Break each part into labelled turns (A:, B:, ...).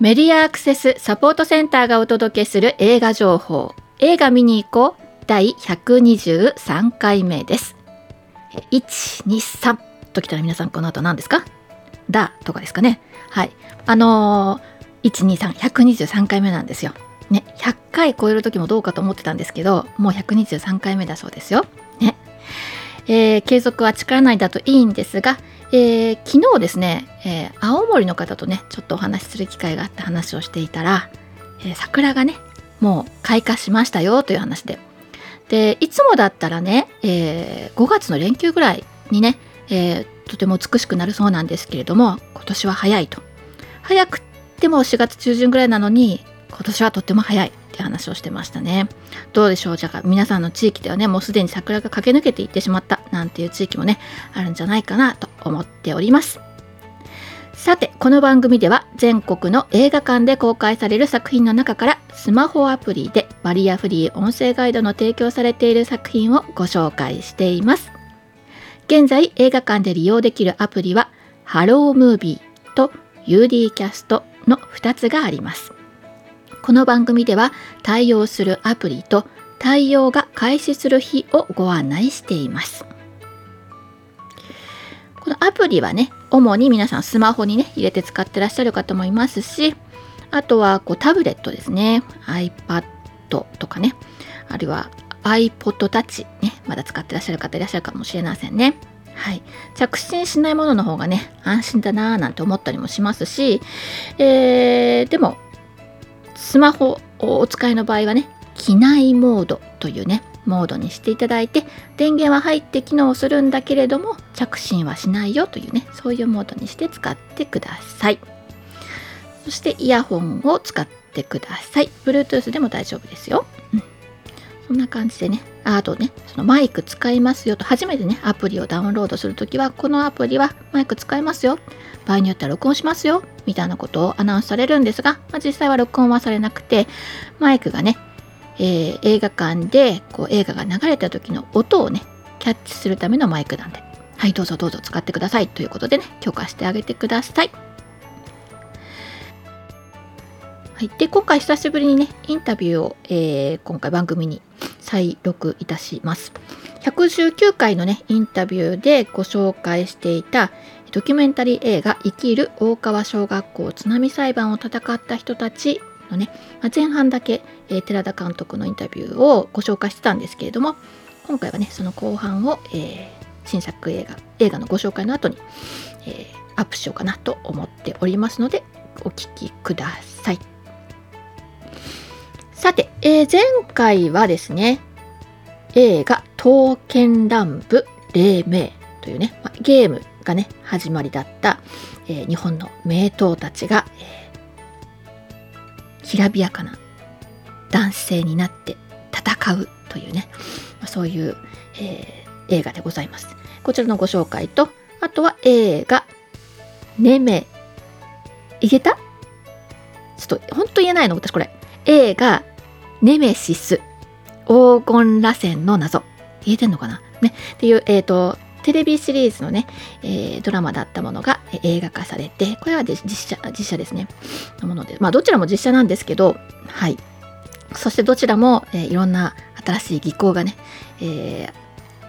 A: メディアアクセスサポートセンターがお届けする映画情報。映画見に行こう。第123回目です。123ときたら皆さんこの後何ですか？だとかですかね。はい。あのー、123123回目なんですよ。ね。100回超える時もどうかと思ってたんですけどもう123回目だそうですよ。ね。えー、継続は力なりだといいんですが、えー、昨日ですね、えー、青森の方とねちょっとお話しする機会があって話をしていたら、え桜がねもう開花しましたよという話で。でいつもだったらね、え5月の連休ぐらいにね、えとても美しくなるそうなんですけれども今年は早いと。早くても4月中旬ぐらいなのに今年はとっても早い。って話をしてましたね。どうでしょう？じゃあ皆さんの地域ではねもうすでに桜が駆け抜けていってしまったなんていう地域もねあるんじゃないかなと思っております。さてこの番組では全国の映画館で公開される作品の中からスマホアプリでバリアフリー音声ガイドの提供されている作品をご紹介しています。現在映画館で利用できるアプリはハロームービーと UD キャストの2つがあります。この番組では対応するアプリと対応が開始する日をご案内しています。このアプリはね主に皆さんスマホにね入れて使ってらっしゃる方もいますしあとはこうタブレットですね iPad とかねあるいは iPod Touch ねまだ使ってらっしゃる方いらっしゃるかもしれませんね。はい、着信しないものの方がね安心だなぁなんて思ったりもしますし、えー、でもスマホをお使いの場合はね機内モードというねモードにしていただいて電源は入って機能するんだけれども着信はしないよというねそういうモードにして使ってください。そしてイヤホンを使ってください。Bluetooth でも大丈夫ですよ、うん、そんな感じでねあとねそのマイク使いますよと初めてねアプリをダウンロードするときはこのアプリはマイク使いますよ場合によっては録音しますよみたいなことをアナウンスされるんですが、まあ、実際は録音はされなくてマイクがね、えー、映画館でこう映画が流れた時の音をねキャッチするためのマイクなんではいどうぞどうぞ使ってくださいということでね許可してあげてください。はい、で今回久しぶりにねインタビューを、えー、今回番組に再録いたします。119回のねインタビューでご紹介していたドキュメンタリー映画「生きる大川小学校津波裁判を戦った人たち」のね、まあ、前半だけ、えー、寺田監督のインタビューをご紹介してたんですけれども今回はねその後半を、えー、新作映画映画のご紹介の後に、えー、アップしようかなと思っておりますのでお聴きください。さて、えー、前回はですね映画「刀剣乱舞黎明」というね、まあ、ゲームがね始まりだった、えー、日本の名刀たちが、えー、きらびやかな男性になって戦うというね、まあ、そういう、えー、映画でございます。こちらのご紹介とあとは映画「ネメ」いけた？ちょっと本当言えないの私これ映画「ネメシス黄金螺旋の謎」言えてんのかな？ね。っていうえっ、ー、とテレビシリーズのね、えー、ドラマだったものが映画化されて、これは実写、実写ですね、のもので、まあどちらも実写なんですけど、はい。そしてどちらも、えー、いろんな新しい技巧がね、え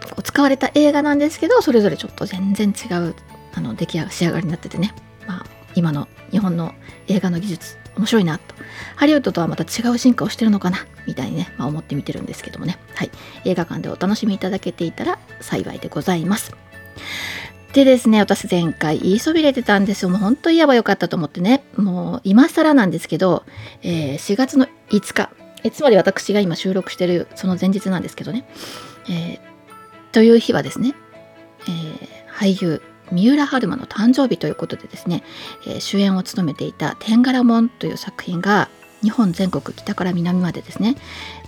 A: ー、使われた映画なんですけど、それぞれちょっと全然違うあの出来上が仕上がりになっててね、まあ今の日本の映画の技術、面白いなと。ハリウッドとはまた違う進化をしてるのかな？みたいにね、まあ、思って見てるんですけどもね。はい。映画館でお楽しみいただけていたら幸いでございます。でですね、私前回言いそびれてたんですよ。もう本当言えばよかったと思ってね。もう今更なんですけど、えー、4月の5日、えつまり私が今収録してるその前日なんですけどね。えー、という日はですね、えー、俳優三浦春馬の誕生日ということでですね、えー、主演を務めていた「天柄門」という作品が日本全国北から南までですね、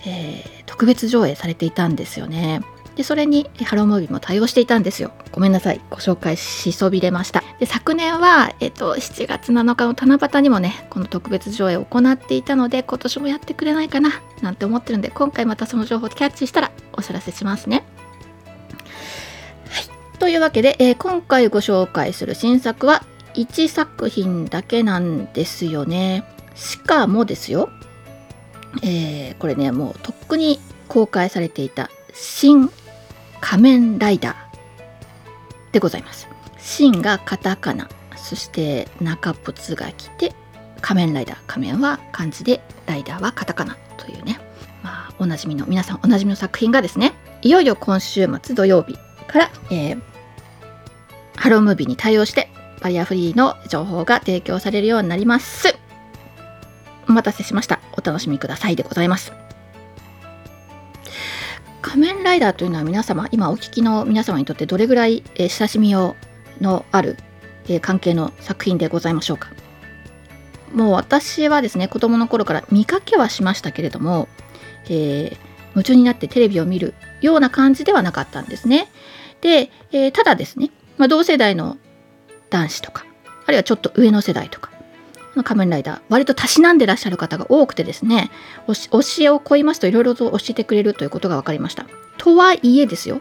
A: えー、特別上映されていたんですよね。でそれにハロームービーも対応していたんですよ。ごめんなさい。ご紹介しそびれました。で昨年は、えっと、7月7日の七夕にもね、この特別上映を行っていたので、今年もやってくれないかななんて思ってるんで、今回またその情報をキャッチしたらお知らせしますね。というわけで、えー、今回ご紹介する新作は1作品だけなんですよね。しかもですよ、えー、これねもうとっくに公開されていた新仮面ライダーでございます。新がカタカナそして中プツが来て仮面ライダー。仮面は漢字でライダーはカタカナというね。まあおなじみの皆さんおなじみの作品がですねいよいよ今週末土曜日から、えー、ハロームービーに対応してバリアフリーの情報が提供されるようになります。お待たせしました。お楽しみくださいでございます。仮面ライダーというのは皆様今お聞きの皆様にとってどれぐらい、えー、親しみをのある、えー、関係の作品でございましょうか。もう私はですね子供の頃から見かけはしましたけれども、えー、夢中になってテレビを見るような感じではなかったんですね。で、えー、ただですね、まあ、同世代の男子とかあるいはちょっと上の世代とか仮面ライダー割とたしなんでらっしゃる方が多くてですね教えを超えますといろいろと教えてくれるということが分かりました。とはいえですよ、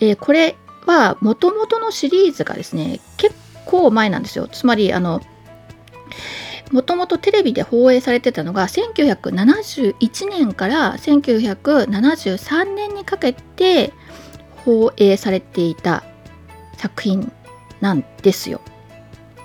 A: えー、これはもともとのシリーズがですね結構前なんですよつまりあのもともとテレビで放映されてたのが1971年から1973年にかけて放映されていた作品なんですよ。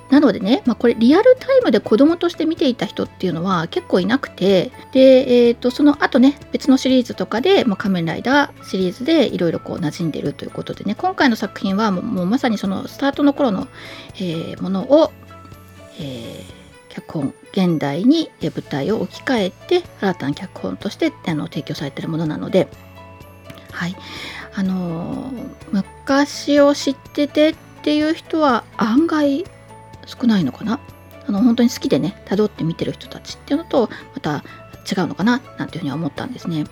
A: なのでね、まあ、これリアルタイムで子供として見ていた人っていうのは結構いなくてで、えー、とその後ね別のシリーズとかで、まあ、仮面ライダーシリーズでいろいろこう馴染んでるということでね今回の作品はもうまさにそのスタートの頃の、えー、ものを、えー、脚本現代に舞台を置き換えて新たな脚本としてあの提供されてるものなのではいあの、昔を知っててっていう人は案外少ないのかな？あの本当に好きでね辿って見てる人たちっていうのとまた違うのかななんていうふうには思ったんですね。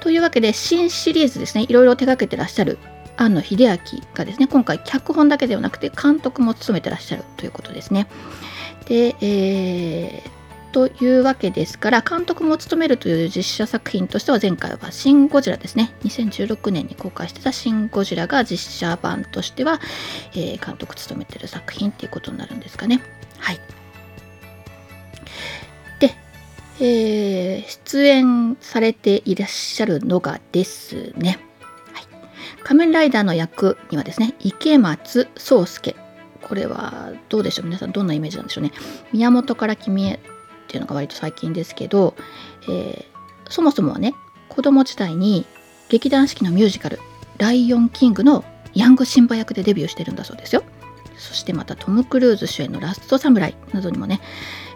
A: というわけで新シリーズですねいろいろ手がけてらっしゃる庵野秀明がですね今回脚本だけではなくて監督も務めてらっしゃるということですね。で、えー、というわけですから監督も務めるという実写作品としては前回は「シン・ゴジラ」ですね。2016年に公開してた「シン・ゴジラ」が実写版としては、えー、監督務めてる作品っていうことになるんですかね。はい。で、えー、出演されていらっしゃるのがですね、はい、仮面ライダーの役にはですね池松壮亮。これはどうでしょう？皆さんどんなイメージなんでしょうね。宮本から君へっていうのが割と最近ですけど、えー、そもそもはね子供時代に劇団四季のミュージカル「ライオンキング」のヤングシンバ役でデビューしてるんだそうですよ。そしてまたトム・クルーズ主演の「ラストサムライ」などにもね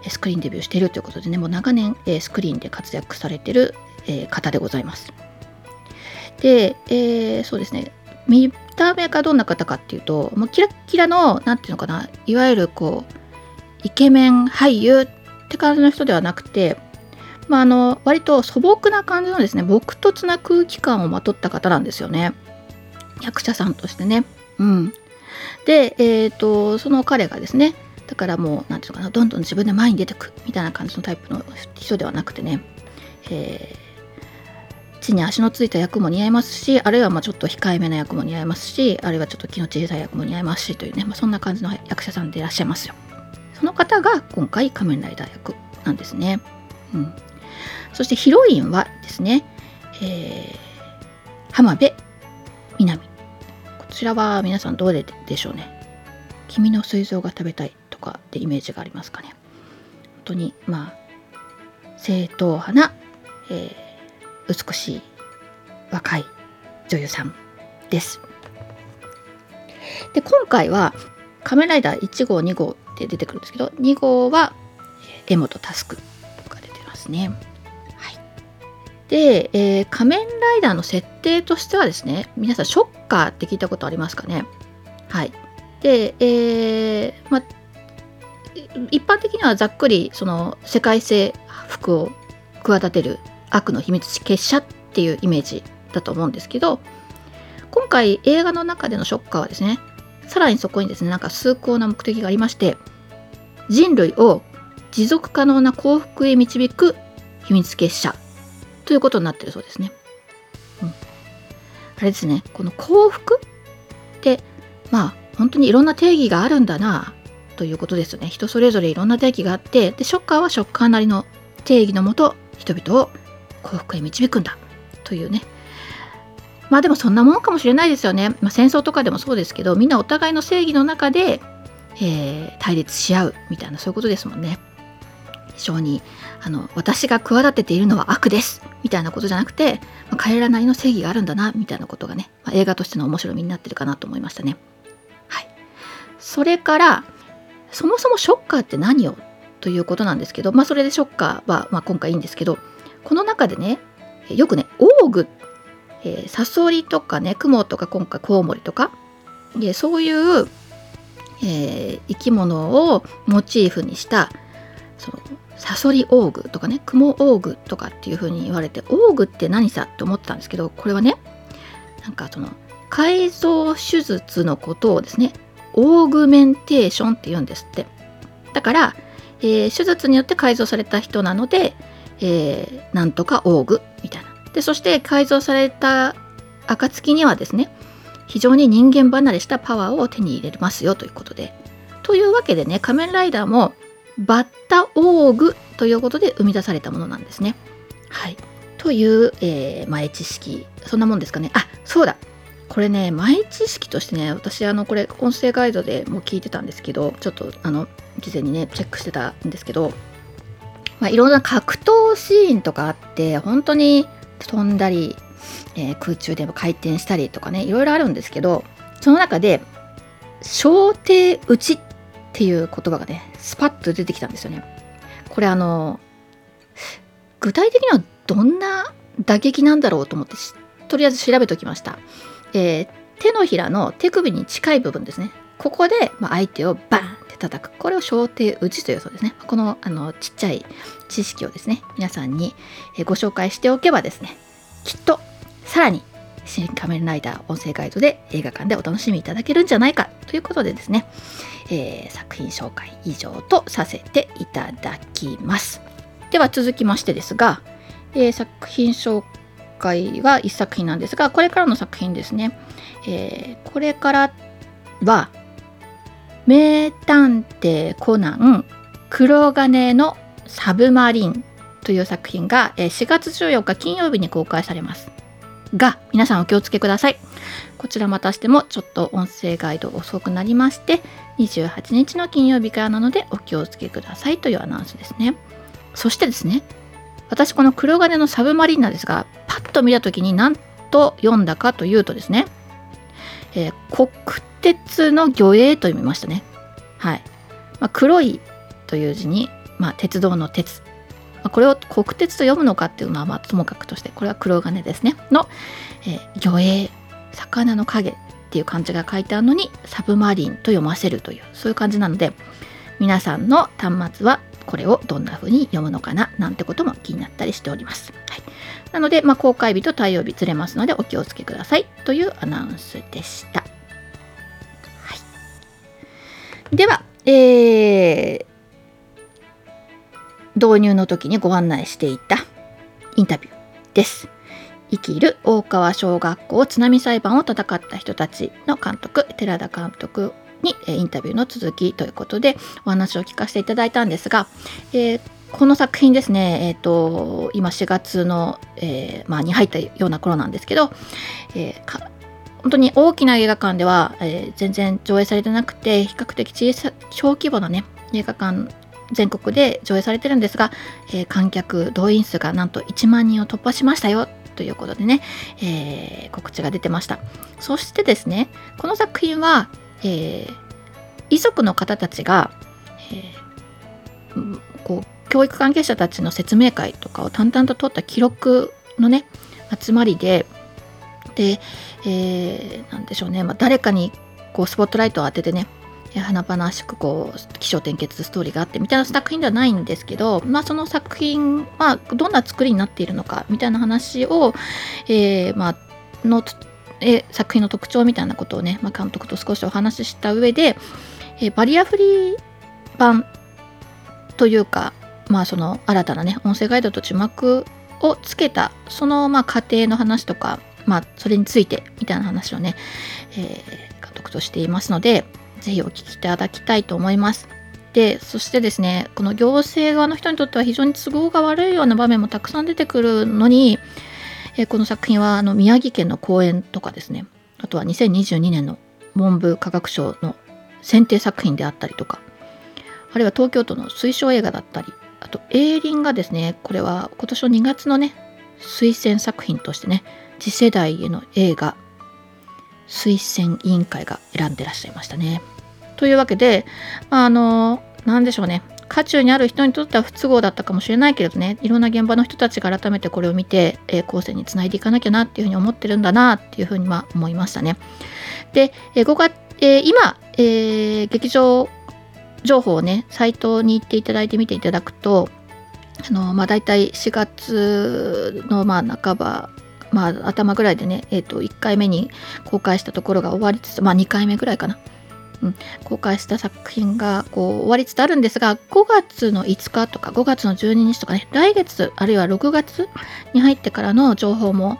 A: スクリーンデビューしているということでねもう長年スクリーンで活躍されてる方でございます。で、えー、そうですね見た目がどんな方かっていうともうキラッキラの何ていうのかないわゆるこうイケメン俳優っって感じの人ではなくて、まあ、あの割と素朴な感じのですね朴突な空気感をまとった方なんですよね役者さんとしてね。うん、で、えーと、その彼がですねだからもう何て言うのかなどんどん自分で前に出てくみたいな感じのタイプの人ではなくてね、えー、地に足のついた役も似合いますしあるいはまあちょっと控えめな役も似合いますしあるいはちょっと気の小さい役も似合いますしというね、まあ、そんな感じの役者さんでいらっしゃいますよ。その方が今回仮面ライダー役なんですね。うん、そしてヒロインはですね、えー、浜辺美波。こちらは皆さんどうででしょうね。君の膵臓が食べたいとかってイメージがありますかね。本当にまあ正統派な、えー、美しい若い女優さんです。で今回は仮面ライダー1号2号って出てくるんですけど2号は柄本佑が出てますね。はい、で、えー、仮面ライダーの設定としてはですね皆さんショッカーって聞いたことありますかね？はい。で、えー、ま一般的にはざっくりその世界征服を企てる悪の秘密結社っていうイメージだと思うんですけど今回映画の中でのショッカーはですねさらにそこにですねなんか崇高な目的がありまして人類を持続可能な幸福へ導く秘密結社。ということになってるそうですね。うん、あれですね。この幸福ってまあ本当にいろんな定義があるんだなということですよね。人それぞれいろんな定義があってでショッカーはショッカーなりの定義のもと人々を幸福へ導くんだ。というね。まあでもそんなもんかもしれないですよね、まあ、戦争とかでもそうですけどみんなお互いの正義の中で、えー、対立し合うみたいなそういうことですもんね。非常にあの私が企てているのは悪ですみたいなことじゃなくて、まあ、彼らなりの正義があるんだなみたいなことがね、まあ、映画としての面白みになってるかなと思いましたね。はい。それからそもそもショッカーって何よということなんですけどまあそれでショッカーは、まあ、今回いいんですけどこの中でねよくねオーグえー、サソリとかねクモとか今回コウモリとかでそういう、えー、生き物をモチーフにしたそのサソリオーグとかねクモオーグとかっていう風に言われてオーグって何さって思ったんですけどこれはねなんかその改造手術のことをですねオーグメンテーションって言うんですって。だから、えー、手術によって改造された人なので、えー、なんとかオーグみたいな。でそして改造された暁にはですね非常に人間離れしたパワーを手に入れますよということでというわけでね仮面ライダーもバッタオーグということで生み出されたものなんですね。はい。という、えー、前知識。そんなもんですかね。あ、そうだ。これね、前知識としてね、私、あの、これ、音声ガイドでも聞いてたんですけど、ちょっと、あの、事前にね、チェックしてたんですけど、まあ、いろんな格闘シーンとかあって、本当に飛んだり、えー、空中で回転したりとかねいろいろあるんですけどその中で「小艇打ち」っていう言葉がねスパッと出てきたんですよね。これあの具体的にはどんな打撃なんだろうと思ってとりあえず調べておきました。えー、手のひらの手首に近い部分ですね。ここで、まあ、相手をバーンって叩く。これを小艇打ちというそうですね。このあのちっちゃい知識をですね、皆さんにご紹介しておけばですね、きっとさらに新仮面ライダー音声ガイドで映画館でお楽しみいただけるんじゃないかということでですね、えー、作品紹介以上とさせていただきます。では続きましてですが、えー、作品紹介は1作品なんですが、これからの作品ですね。えー、これからは、名探偵コナン黒金のサブマリンという作品が4月14日金曜日に公開されます。が、皆さんお気をつけください。こちらまたしてもちょっと音声ガイド遅くなりまして、28日の金曜日からなのでお気をつけくださいというアナウンスですね。そしてですね、私この黒金のサブマリンナですが、パッと見た時に何と読んだかというとですね、えー、国鉄の魚影と読みましたね。はい。まあ、黒いという字に、まあ、鉄道の鉄。これを国鉄と読むのかっていうのは、まあ、ともかくとして、これは黒金ですね。の、えー、魚影、魚の影っていう漢字が書いてあるのに、サブマリンと読ませるという、そういう感じなので、皆さんの端末はこれをどんな風に読むのかななんてことも気になったりしております。はい、なので、まあ、公開日と対応日ずれますのでお気をつけくださいというアナウンスでした。では、えー、導入の時にご案内していたインタビューです。生きる大川小学校津波裁判を戦った人たちの監督寺田監督にインタビューの続きということでお話を聞かせていただいたんですが、えー、この作品ですね、えーと、今4月の、えーまあ、に入ったような頃なんですけど、えー、本当に大きな映画館では、え、全然上映されてなくて比較的小さ小規模なね映画館全国で上映されてるんですが、えー、観客動員数がなんと1万人を突破しましたよということでね、えー、告知が出てました。そしてですねこの作品は、えー、遺族の方たちが、えー、こう教育関係者たちの説明会とかを淡々と取った記録のね集まりでで、えー、でしょうね、まあ、誰かにこうスポットライトを当ててね華々しくこう起承転結ストーリーがあってみたいな作品ではないんですけど、まあ、その作品はどんな作りになっているのかみたいな話を、えー、まあのえ作品の特徴みたいなことをね、まあ、監督と少しお話しした上で、えー、バリアフリー版というか、まあ、その新たなね音声ガイドと字幕をつけたそのまあ過程の話とかまあ、それについてみたいな話をね、えー、監督としていますので、ぜひお聞きいただきたいと思います。でそしてですねこの行政側の人にとっては非常に都合が悪いような場面もたくさん出てくるのに、えこの作品はあの宮城県の公園とかですねあとは2022年の文部科学省の選定作品であったりとかあるいは東京都の推奨映画だったりあと映林がですねこれは今年の2月のね推薦作品としてね次世代への映画推薦委員会が選んでらっしゃいましたね。というわけで、あ、あの何でしょうね渦中にある人にとっては不都合だったかもしれないけれどねいろんな現場の人たちが改めてこれを見て、えー、後世につないでいかなきゃなっていうふうに思ってるんだなっていうふうには思いましたね。で、えー、5月、えー、今、えー、劇場情報をねサイトに行っていただいて見ていただくとあのまあ大体4月のまあ半ばまあ頭ぐらいでね、えー、と1回目に公開したところが終わりつつまあ2回目ぐらいかな、うん、公開した作品がこう終わりつつあるんですが5月の5日とか5月の12日とかね来月あるいは6月に入ってからの情報も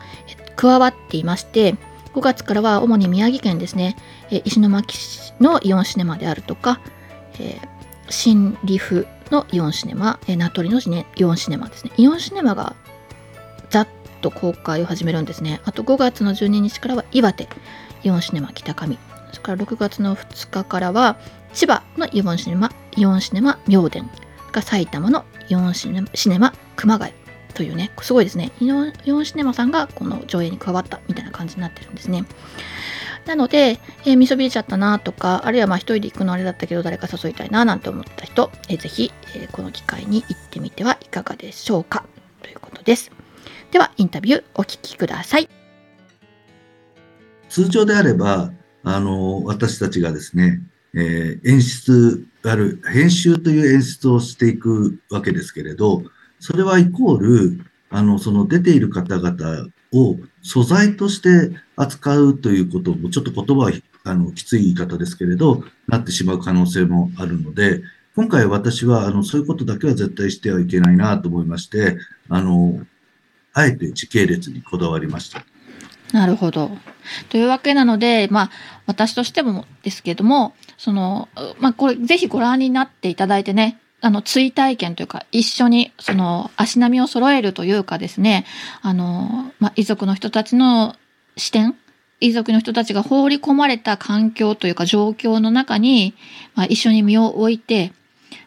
A: 加わっていまして5月からは主に宮城県ですね石巻市のイオンシネマであるとか、えー、新リフのイオンシネマ、え、名取のイオンシネマですね。イオンシネマがざっと公開を始めるんですね。あと5月の12日からは岩手イオンシネマ北上。それから6月の2日からは千葉のイオンシネマイオンシネマ明殿が埼玉のイオンシネマ熊谷というねすごいですね。イオンイオンシネマさんがこの上映に加わったみたいな感じになってるんですね。なので、えー、見そびれちゃったなとかあるいはまあ一人で行くのあれだったけど誰か誘いたいななんて思った人、えー、ぜひ、えー、この機会に行ってみてはいかがでしょうか。ということです。ではインタビューお聞きください。
B: 通常であればあの、私たちがですね、えー、演出、ある、編集という演出をしていくわけですけれど、それはイコール、あの、その出ている方々を素材として扱うということも、ちょっと言葉はあのきつい言い方ですけれど、なってしまう可能性もあるので、今回私はあのそういうことだけは絶対してはいけないなと思いまして、あの、あえて時系列にこだわりました。
A: なるほど。というわけなので、まあ、私としてもですけども、その、まあ、これ、ぜひご覧になっていただいてね、あの、追体験というか、一緒に、その、足並みを揃えるというかですね、あの、まあ、遺族の人たちの視点、遺族の人たちが放り込まれた環境というか状況の中に、まあ、一緒に身を置いて、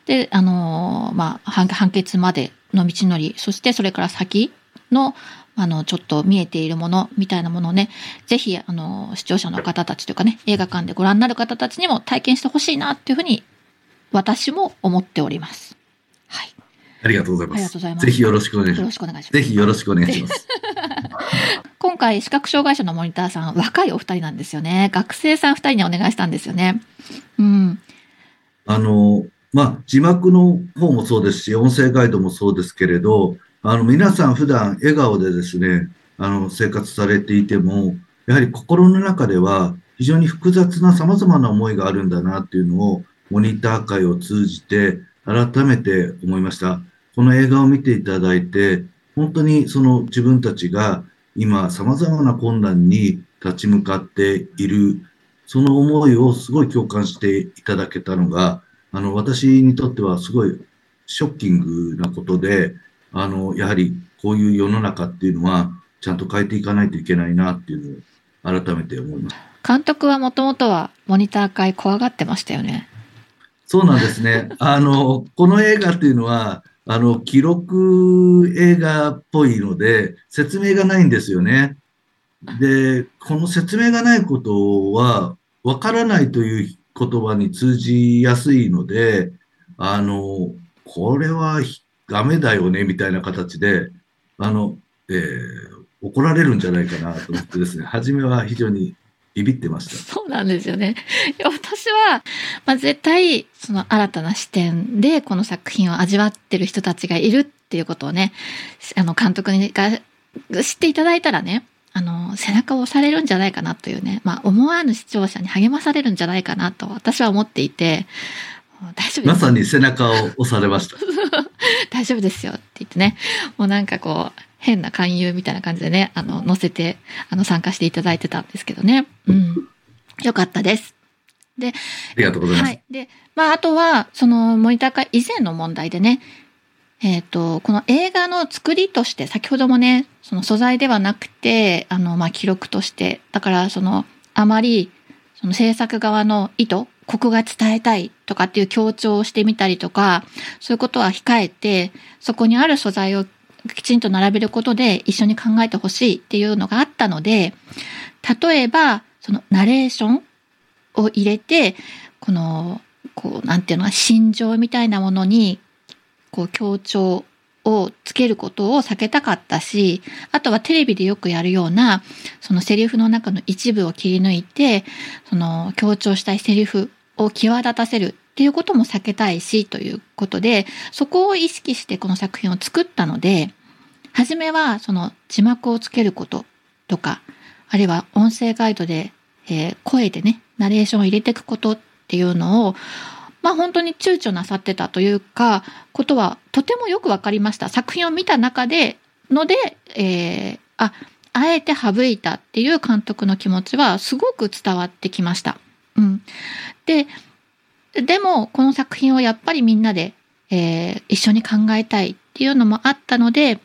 A: で、あの、まあ、判決までの道のり、そしてそれから先の、あの、ちょっと見えているものみたいなものをね、ぜひ、あの、視聴者の方たちというかね、映画館でご覧になる方たちにも体験してほしいなっていうふうに、私も思っております。はい。
B: ありがとうございます。ありがとうございます。ぜひよろしくお願いします。よろしくお願いします。ぜひよろしくお願いします。
A: 今回、視覚障害者のモニターさん、若いお二人なんですよね。学生さん二人にお願いしたんですよね。うん。
B: あの、まあ、字幕の方もそうですし、音声ガイドもそうですけれど、あの、皆さん普段笑顔でですね、あの、生活されていても、やはり心の中では非常に複雑な様々な思いがあるんだなっていうのを、モニター会を通じて改めて思いました。この映画を見ていただいて、本当にその自分たちが今様々な困難に立ち向かっている、その思いをすごい共感していただけたのが、あの、私にとってはすごいショッキングなことで、あの、やはりこういう世の中っていうのは、ちゃんと変えていかないといけないなっていうのを改めて思います。
A: 監督はもともとはモニター会怖がってましたよね。
B: そうなんですね。あの、この映画っていうのは、あの、記録映画っぽいので、説明がないんですよね。で、この説明がないことは、わからないという言葉に通じやすいので、あの、これはダメだよね、みたいな形で、あの、えー、怒られるんじゃないかなと思ってですね、初めは非常にビビってました。
A: そうなんですよね。私は、まあ、絶対、その新たな視点でこの作品を味わってる人たちがいるっていうことをね、あの、監督にが知っていただいたらね、あの、背中を押されるんじゃないかなというね、まあ、思わぬ視聴者に励まされるんじゃないかなと私は思っていて、
B: 大丈夫まさに背中を押されました。
A: 大丈夫ですよって言ってね、もうなんかこう、変な勧誘みたいな感じでね、あの、載せて、あの、参加していただいてたんですけどね。うん。よかったです。で、あ
B: りがとうございます。
A: はい。で、まあ、あとは、その、森高以前の問題でね、えっ、ー、と、この映画の作りとして、先ほどもね、その素材ではなくて、あの、まあ、記録として、だから、その、あまり、その制作側の意図、ここが伝えたいとかっていう強調をしてみたりとか、そういうことは控えて、そこにある素材をきちんと並べることで一緒に考えてほしいっていうのがあったので、例えば、そのナレーションを入れて、この、こう、なんていうの心情みたいなものに、こう、強調をつけることを避けたかったし、あとはテレビでよくやるような、そのセリフの中の一部を切り抜いて、その強調したいセリフを際立たせるっていうことも避けたいし、ということで、そこを意識してこの作品を作ったので、初めはその字幕をつけることとか、あるいは音声ガイドで、えー、声でね、ナレーションを入れていくことっていうのを、まあ本当に躊躇なさってたというか、ことはとてもよくわかりました。作品を見た中で、ので、えー、あ、あえて省いたっていう監督の気持ちはすごく伝わってきました。うん。で、でもこの作品をやっぱりみんなで、えー、一緒に考えたいっていうのもあったので、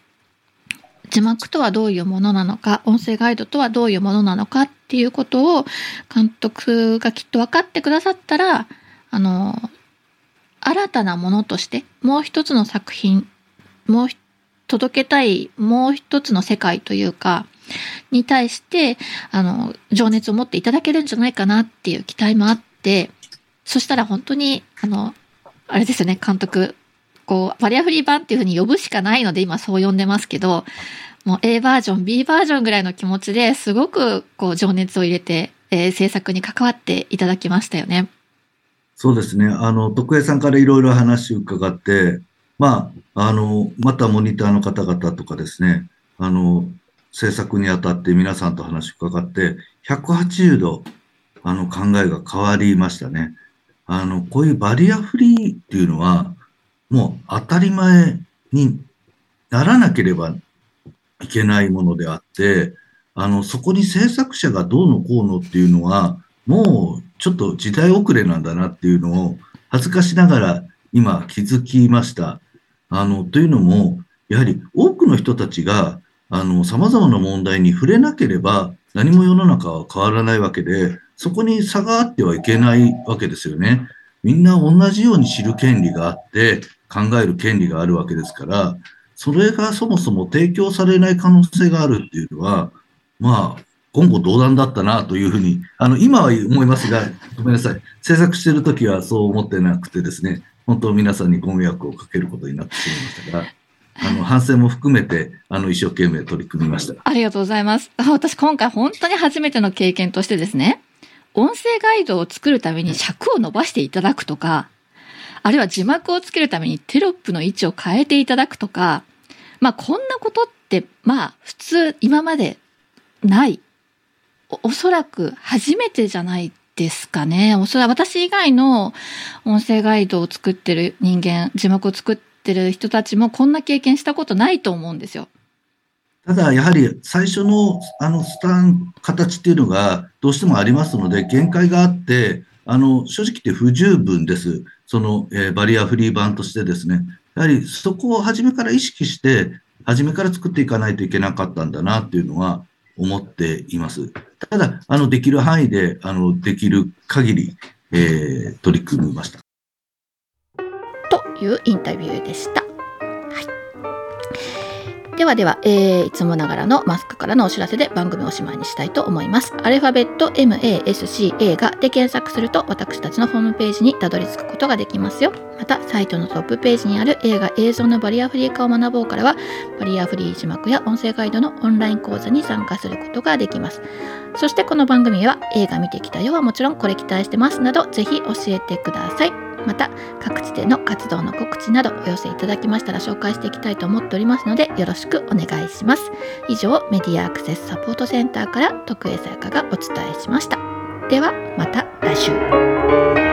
A: 字幕とはどういうものなのか、音声ガイドとはどういうものなのかっていうことを監督がきっと分かってくださったら、あの、新たなものとして、もう一つの作品、もう届けたい、もう一つの世界というか、に対して、あの、情熱を持っていただけるんじゃないかなっていう期待もあって、そしたら本当に、あの、あれですよね、監督、こう、バリアフリー版っていうふうに呼ぶしかないので今そう呼んでますけど、もう A バージョン、B バージョンぐらいの気持ちですごくこう情熱を入れて、えー、制作に関わっていただきましたよね。
B: そうですね。あの、徳江さんからいろいろ話を伺って、まあ、あの、またモニターの方々とかですね、あの、制作にあたって皆さんと話を伺って、180度、あの、考えが変わりましたね。あの、こういうバリアフリーっていうのは、もう当たり前にならなければいけないものであって、あの、そこに制作者がどうのこうのっていうのは、もうちょっと時代遅れなんだなっていうのを恥ずかしながら今気づきました。あの、というのも、やはり多くの人たちが、あの、様々な問題に触れなければ何も世の中は変わらないわけで、そこに差があってはいけないわけですよね。みんな同じように知る権利があって、考える権利があるわけですから、それがそもそも提供されない可能性があるっていうのは、まあ、言語道断だったなというふうに、あの、今は思いますが、ごめんなさい。制作してるときはそう思ってなくてですね、本当皆さんにご迷惑をかけることになってしまいましたが、あの、反省も含めて、あの、一生懸命取り組みました。
A: ありがとうございます。私、今回本当に初めての経験としてですね、音声ガイドを作るために尺を伸ばしていただくとか、あるいは字幕をつけるためにテロップの位置を変えていただくとか、まあこんなことって、まあ普通今までないおそらく初めてじゃないですかね。おそらく私以外の音声ガイドを作ってる人間、字幕を作ってる人たちもこんな経験したことないと思うんですよ。
B: ただ、やはり最初のあのスタン、形っていうのがどうしてもありますので、限界があって、あの、正直言って不十分です。その、え、バリアフリー版としてですね。やはりそこを初めから意識して、初めから作っていかないといけなかったんだなっていうのは思っています。ただ、あの、できる範囲で、あの、できる限り、えー、取り組みました。
A: というインタビューでした。ではでは、えー、いつもながらのマスクからのお知らせで番組をおしまいにしたいと思います。アルファベット MASCA がで検索すると私たちのホームページにたどり着くことができますよ。また、サイトのトップページにある映画映像のバリアフリー化を学ぼうからは、バリアフリー字幕や音声ガイドのオンライン講座に参加することができます。そしてこの番組は映画見てきたよはもちろんこれ期待してますなど、ぜひ教えてください。また各地での活動の告知などお寄せいただきましたら紹介していきたいと思っておりますのでよろしくお願いします。以上メディアアクセスサポートセンターから徳江さやかがお伝えしました。ではまた来週。